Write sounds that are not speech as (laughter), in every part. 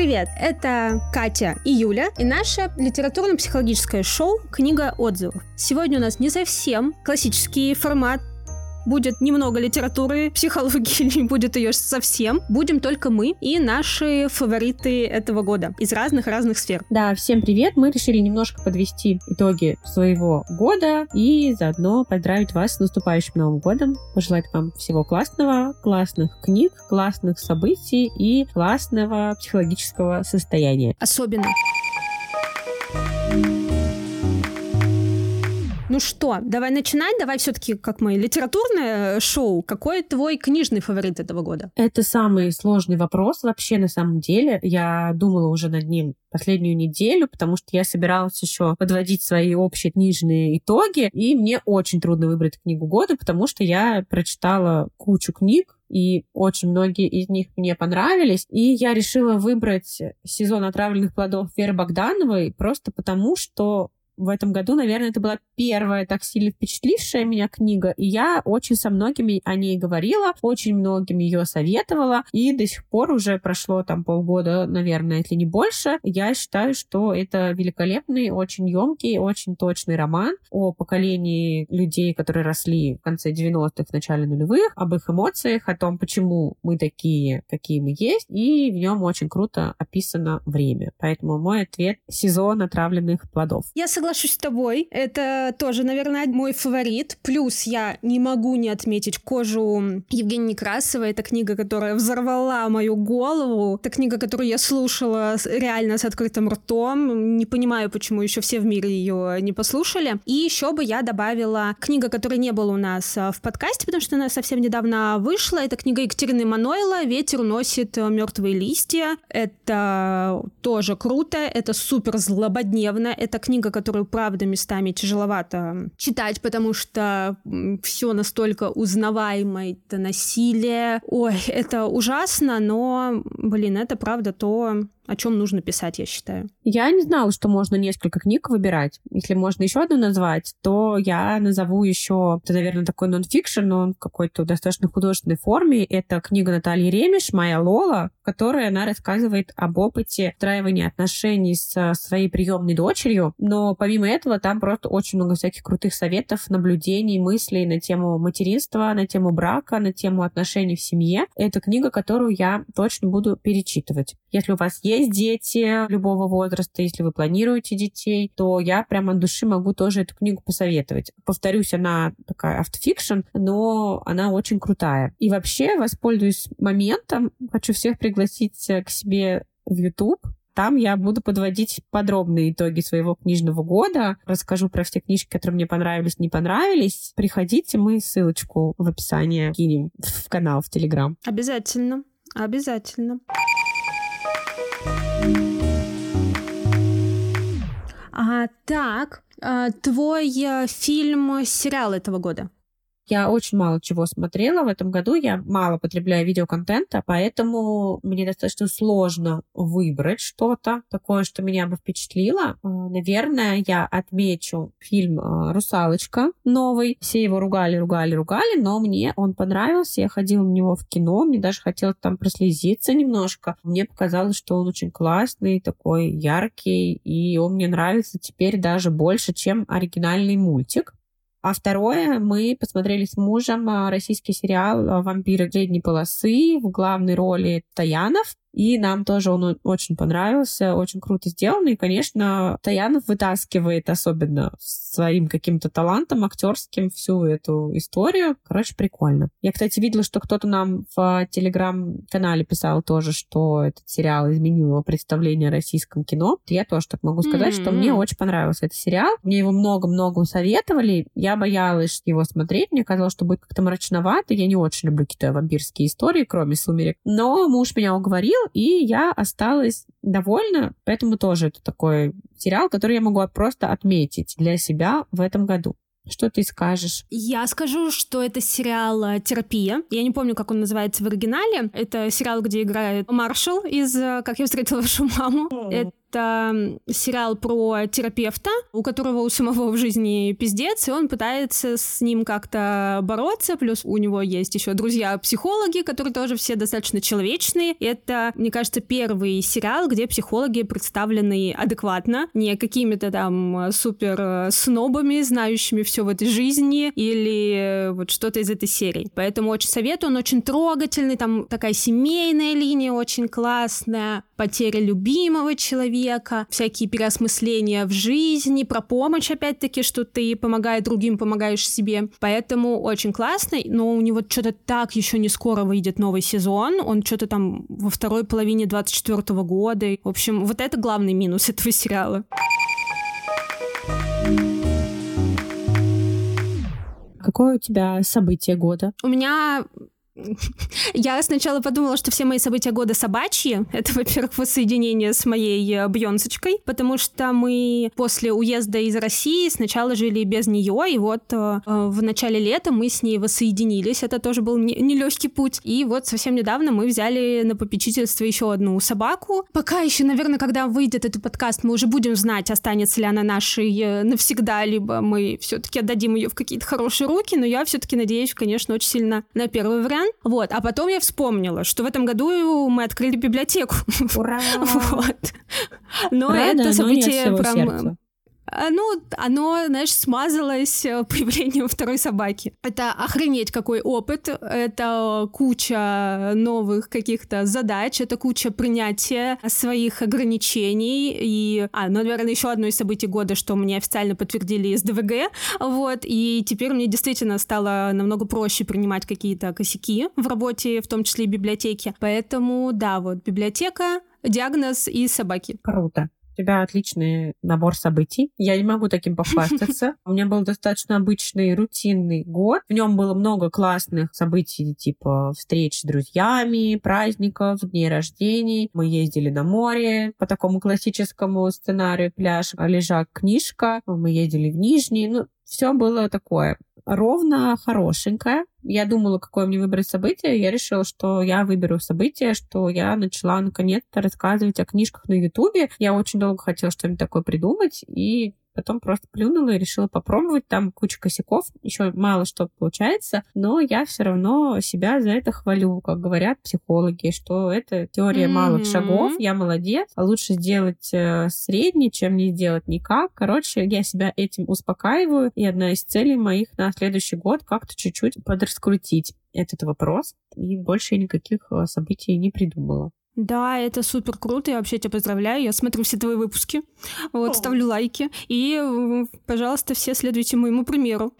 Привет! Это Катя и Юля и наше литературно-психологическое шоу «Книга отзывов». Сегодня у нас не совсем классический формат будет немного литературы, психологии, не (laughs) будет ее совсем. Будем только мы и наши фавориты этого года из разных-разных сфер. Да, всем привет! Мы решили немножко подвести итоги своего года и заодно поздравить вас с наступающим Новым годом, пожелать вам всего классного, классных книг, классных событий и классного психологического состояния. Особенно. Ну что, давай начинать, давай все-таки, как мы, литературное шоу. Какой твой книжный фаворит этого года? Это самый сложный вопрос вообще на самом деле. Я думала уже над ним последнюю неделю, потому что я собиралась еще подводить свои общие книжные итоги, и мне очень трудно выбрать книгу года, потому что я прочитала кучу книг, и очень многие из них мне понравились. И я решила выбрать сезон отравленных плодов Веры Богдановой просто потому, что в этом году, наверное, это была первая так сильно впечатлившая меня книга, и я очень со многими о ней говорила, очень многим ее советовала, и до сих пор уже прошло там полгода, наверное, если не больше. Я считаю, что это великолепный, очень емкий, очень точный роман о поколении людей, которые росли в конце 90-х, в начале нулевых, об их эмоциях, о том, почему мы такие, какие мы есть, и в нем очень круто описано время. Поэтому мой ответ — сезон отравленных плодов. Я согласна соглашусь с тобой. Это тоже, наверное, мой фаворит. Плюс я не могу не отметить кожу Евгении Некрасовой. Это книга, которая взорвала мою голову. Это книга, которую я слушала реально с открытым ртом. Не понимаю, почему еще все в мире ее не послушали. И еще бы я добавила книга, которой не было у нас а, в подкасте, потому что она совсем недавно вышла. Это книга Екатерины Манойла «Ветер уносит мертвые листья». Это тоже круто, это супер злободневно. Это книга, которую которую, правда, местами тяжеловато читать, потому что все настолько узнаваемо, это насилие. Ой, это ужасно, но, блин, это правда то, о чем нужно писать, я считаю. Я не знала, что можно несколько книг выбирать. Если можно еще одну назвать, то я назову еще, это, наверное, такой нон-фикшн, но он какой-то достаточно художественной форме. Это книга Натальи Ремеш «Моя Лола», в которой она рассказывает об опыте встраивания отношений с своей приемной дочерью. Но помимо этого там просто очень много всяких крутых советов, наблюдений, мыслей на тему материнства, на тему брака, на тему отношений в семье. Это книга, которую я точно буду перечитывать. Если у вас есть есть дети любого возраста, если вы планируете детей, то я прямо от души могу тоже эту книгу посоветовать. Повторюсь, она такая автофикшн, но она очень крутая. И вообще, воспользуюсь моментом, хочу всех пригласить э, к себе в YouTube, там я буду подводить подробные итоги своего книжного года, расскажу про все книжки, которые мне понравились, не понравились. Приходите, мы ссылочку в описании кинем в канал в Телеграм. Обязательно, обязательно. А, так, а, твой э, фильм, сериал этого года? Я очень мало чего смотрела в этом году, я мало потребляю видеоконтента, поэтому мне достаточно сложно выбрать что-то такое, что меня бы впечатлило. А, наверное, я отмечу фильм а, «Русалочка» новый. Все его ругали, ругали, ругали, но мне он понравился. Я ходила на него в кино, мне даже хотелось там прослезиться немножко. Мне показалось, что он очень классный, такой яркий, и он мне нравится теперь даже больше, чем оригинальный мультик. А второе, мы посмотрели с мужем а, российский сериал «Вампиры средней полосы» в главной роли Таянов. И нам тоже он очень понравился, очень круто сделан. И, конечно, Таянов вытаскивает особенно своим каким-то талантом актерским всю эту историю. Короче, прикольно. Я, кстати, видела, что кто-то нам в телеграм-канале писал тоже, что этот сериал изменил его представление о российском кино. Я тоже так могу сказать, mm-hmm. что мне очень понравился этот сериал. Мне его много-много советовали. Я боялась его смотреть. Мне казалось, что будет как-то мрачновато. Я не очень люблю какие-то вампирские истории, кроме «Сумерек». Но муж меня уговорил, и я осталась довольна, поэтому тоже это такой сериал, который я могу просто отметить для себя в этом году. Что ты скажешь? Я скажу, что это сериал э, «Терапия». Я не помню, как он называется в оригинале. Это сериал, где играет Маршал из э, «Как я встретила вашу маму». Это Это сериал про терапевта, у которого у самого в жизни пиздец, и он пытается с ним как-то бороться, плюс у него есть еще друзья-психологи, которые тоже все достаточно человечные. Это, мне кажется, первый сериал, где психологи представлены адекватно, не какими-то там супер снобами, знающими все в этой жизни, или вот что-то из этой серии. Поэтому очень советую, он очень трогательный, там такая семейная линия очень классная, потеря любимого человека, всякие переосмысления в жизни, про помощь, опять-таки, что ты помогаешь другим, помогаешь себе. Поэтому очень классный, но у него что-то так еще не скоро выйдет новый сезон, он что-то там во второй половине 24 года. В общем, вот это главный минус этого сериала. Какое у тебя событие года? У меня я сначала подумала, что все мои события года собачьи. (laughs) Это, во-первых, воссоединение с моей э, Бьонсочкой, потому что мы после уезда из России сначала жили без нее, и вот э, э, в начале лета мы с ней воссоединились. Это тоже был нелегкий путь. И вот совсем недавно мы взяли на попечительство еще одну собаку. Пока еще, наверное, когда выйдет этот подкаст, мы уже будем знать, останется ли она нашей навсегда, либо мы все-таки отдадим ее в какие-то хорошие руки, но я все-таки надеюсь, конечно, очень сильно на первый вариант. Вот. А потом я вспомнила, что в этом году мы открыли библиотеку. Ура! (laughs) вот. Но Рано, это событие но прям... А, Ну, оно, знаешь, смазалось э, появлением второй собаки. Это охренеть какой опыт, это куча новых каких-то задач, это куча принятия своих ограничений. И, а, ну, наверное, еще одно из событий года, что мне официально подтвердили из ДВГ, вот, и теперь мне действительно стало намного проще принимать какие-то косяки в работе, в том числе и библиотеки. Поэтому, да, вот, библиотека, диагноз и собаки. Круто. Тебя отличный набор событий. Я не могу таким похвастаться. (laughs) У меня был достаточно обычный, рутинный год. В нем было много классных событий, типа встреч с друзьями, праздников, дней рождений. Мы ездили на море по такому классическому сценарию пляж, лежак, книжка. Мы ездили в Нижний. Ну, все было такое ровно хорошенькое. Я думала, какое мне выбрать событие. Я решила, что я выберу событие, что я начала наконец-то рассказывать о книжках на Ютубе. Я очень долго хотела что-нибудь такое придумать, и потом просто плюнула и решила попробовать. Там куча косяков, еще мало что получается, но я все равно себя за это хвалю, как говорят психологи, что это теория mm-hmm. малых шагов, я молодец, а лучше сделать э, средний, чем не сделать никак. Короче, я себя этим успокаиваю, и одна из целей моих на следующий год как-то чуть-чуть подраскрутить этот вопрос, и больше никаких э, событий не придумала. Да, это супер круто, я вообще тебя поздравляю. Я смотрю все твои выпуски, вот, О. ставлю лайки. И, э, пожалуйста, все следуйте моему примеру.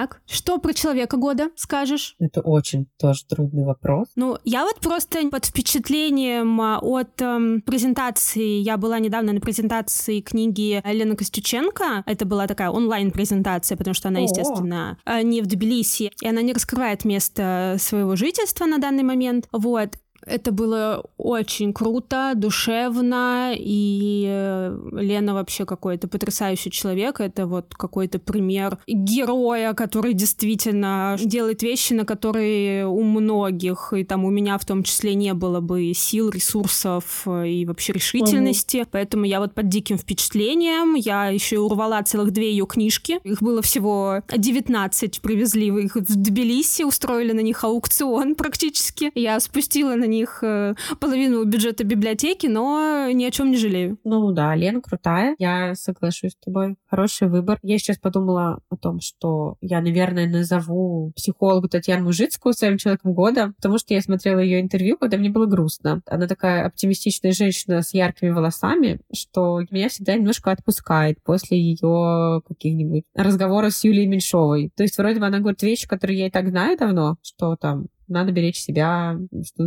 Так, что про человека года скажешь? Это очень тоже трудный вопрос. Ну, я вот просто под впечатлением а, от эм, презентации, я была недавно на презентации книги Елены Костюченко, это была такая онлайн-презентация, потому что она, О. естественно, э, не в Тбилиси, и она не раскрывает место своего жительства на данный момент, вот. Это было очень круто, душевно, и э, Лена вообще какой-то потрясающий человек. Это вот какой-то пример героя, который действительно делает вещи, на которые у многих, и там у меня в том числе не было бы сил, ресурсов э, и вообще решительности. Угу. Поэтому я вот под диким впечатлением. Я еще и урвала целых две ее книжки. Их было всего 19, привезли их в Тбилиси, устроили на них аукцион практически. Я спустила на них э, половину бюджета библиотеки, но ни о чем не жалею. Ну да, Лена крутая, я соглашусь с тобой. Хороший выбор. Я сейчас подумала о том, что я, наверное, назову психологу Татьяну Мужицкую своим человеком года, потому что я смотрела ее интервью, когда мне было грустно. Она такая оптимистичная женщина с яркими волосами, что меня всегда немножко отпускает после ее каких-нибудь разговоров с Юлией Меньшовой. То есть вроде бы она говорит вещи, которые я и так знаю давно, что там надо беречь себя,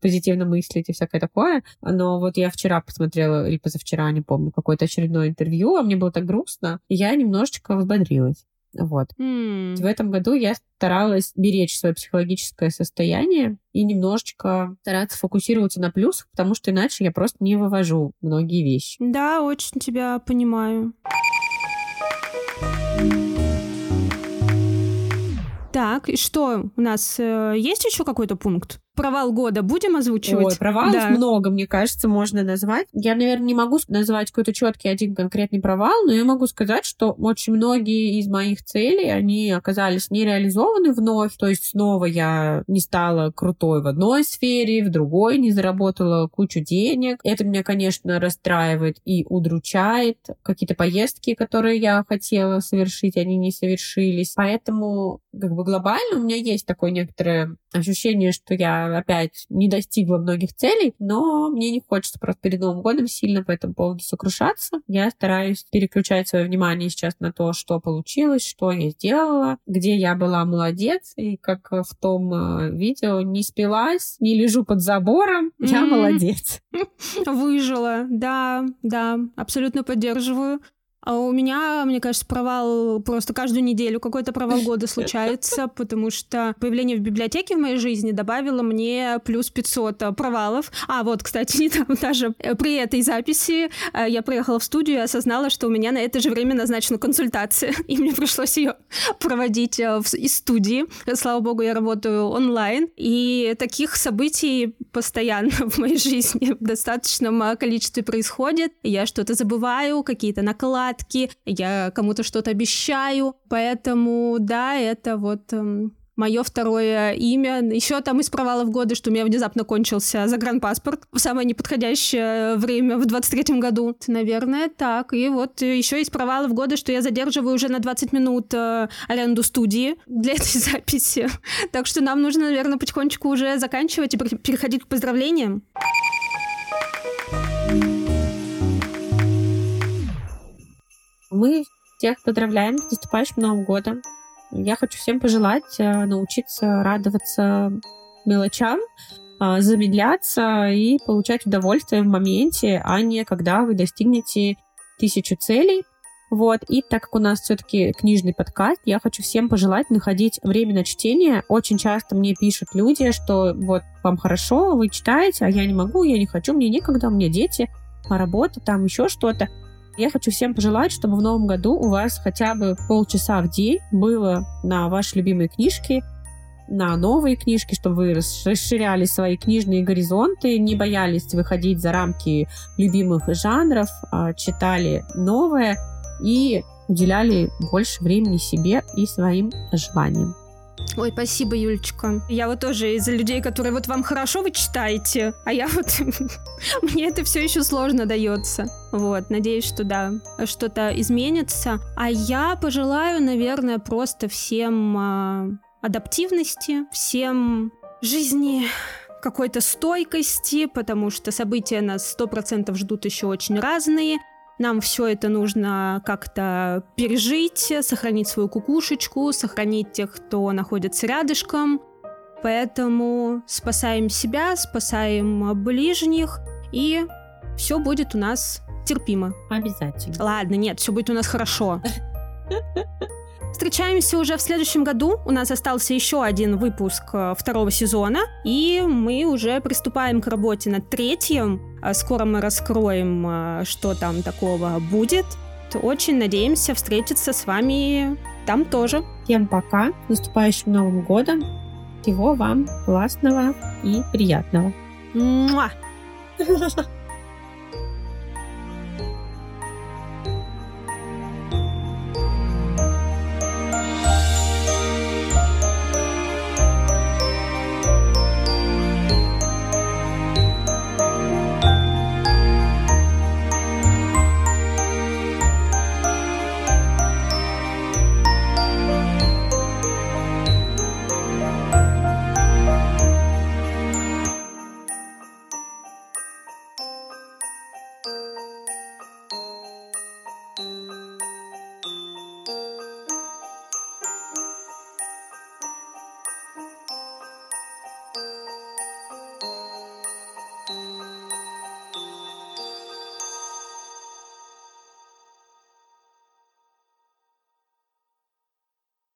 позитивно мыслить и всякое такое. Но вот я вчера посмотрела, или позавчера, не помню, какое-то очередное интервью, а мне было так грустно, и я немножечко взбодрилась. Вот. Mm. В этом году я старалась беречь свое психологическое состояние и немножечко стараться фокусироваться на плюсах, потому что иначе я просто не вывожу многие вещи. Да, очень тебя понимаю. Так, и что, у нас э, есть еще какой-то пункт? Провал года будем озвучивать? Ой, провалов да. много, мне кажется, можно назвать. Я, наверное, не могу назвать какой-то четкий один конкретный провал, но я могу сказать, что очень многие из моих целей, они оказались не реализованы вновь. То есть снова я не стала крутой в одной сфере, в другой не заработала кучу денег. Это меня, конечно, расстраивает и удручает. Какие-то поездки, которые я хотела совершить, они не совершились. Поэтому как бы глобально у меня есть такое некоторое ощущение, что я опять не достигла многих целей, но мне не хочется просто перед Новым годом сильно по этому поводу сокрушаться. Я стараюсь переключать свое внимание сейчас на то, что получилось, что я сделала, где я была молодец, и как в том э, видео не спилась, не лежу под забором, я молодец. (laughs) Выжила, да, да, абсолютно поддерживаю. А у меня, мне кажется, провал просто каждую неделю какой-то провал года (laughs) случается, потому что появление в библиотеке в моей жизни добавило мне плюс 500 э, провалов. А вот, кстати, (laughs) недавно даже э, при этой записи э, я приехала в студию и осознала, что у меня на это же время назначена консультация, (laughs) и мне пришлось ее проводить из студии. Слава богу, я работаю онлайн, и таких событий постоянно в моей жизни в достаточном количестве происходит. Я что-то забываю, какие-то наклады, загадки, я кому-то что-то обещаю. Поэтому, да, это вот эм, мое второе имя. Еще там из провалов года, что у меня внезапно кончился загранпаспорт в самое неподходящее время в 23-м году. Наверное, так. И вот еще из провалов года, что я задерживаю уже на 20 минут э, аренду студии для (laughs) этой записи. Так что нам нужно, наверное, потихонечку уже заканчивать и переходить к поздравлениям. Мы всех поздравляем с наступающим Новым годом. Я хочу всем пожелать э, научиться радоваться мелочам, э, замедляться и получать удовольствие в моменте, а не когда вы достигнете тысячу целей. Вот. И так как у нас все-таки книжный подкаст, я хочу всем пожелать находить время на чтение. Очень часто мне пишут люди, что вот вам хорошо, вы читаете, а я не могу, я не хочу, мне некогда, у меня дети, работа, там еще что-то. Я хочу всем пожелать, чтобы в новом году у вас хотя бы полчаса в день было на ваши любимые книжки, на новые книжки, чтобы вы расширяли свои книжные горизонты, не боялись выходить за рамки любимых жанров, а читали новое и уделяли больше времени себе и своим желаниям. Ой, спасибо, Юлечка. Я вот тоже из людей, которые вот вам хорошо вы читаете, а я вот... (laughs) Мне это все еще сложно дается. Вот, надеюсь, что да, что-то изменится. А я пожелаю, наверное, просто всем э, адаптивности, всем жизни какой-то стойкости, потому что события нас сто процентов ждут еще очень разные. Нам все это нужно как-то пережить, сохранить свою кукушечку, сохранить тех, кто находится рядышком. Поэтому спасаем себя, спасаем ближних, и все будет у нас терпимо. Обязательно. Ладно, нет, все будет у нас хорошо. (laughs) Встречаемся уже в следующем году. У нас остался еще один выпуск э, второго сезона, и мы уже приступаем к работе над третьим. А скоро мы раскроем, э, что там такого будет. Очень надеемся встретиться с вами там тоже. Всем пока, с наступающим Новым годом. Всего вам классного и приятного. Муа! (laughs)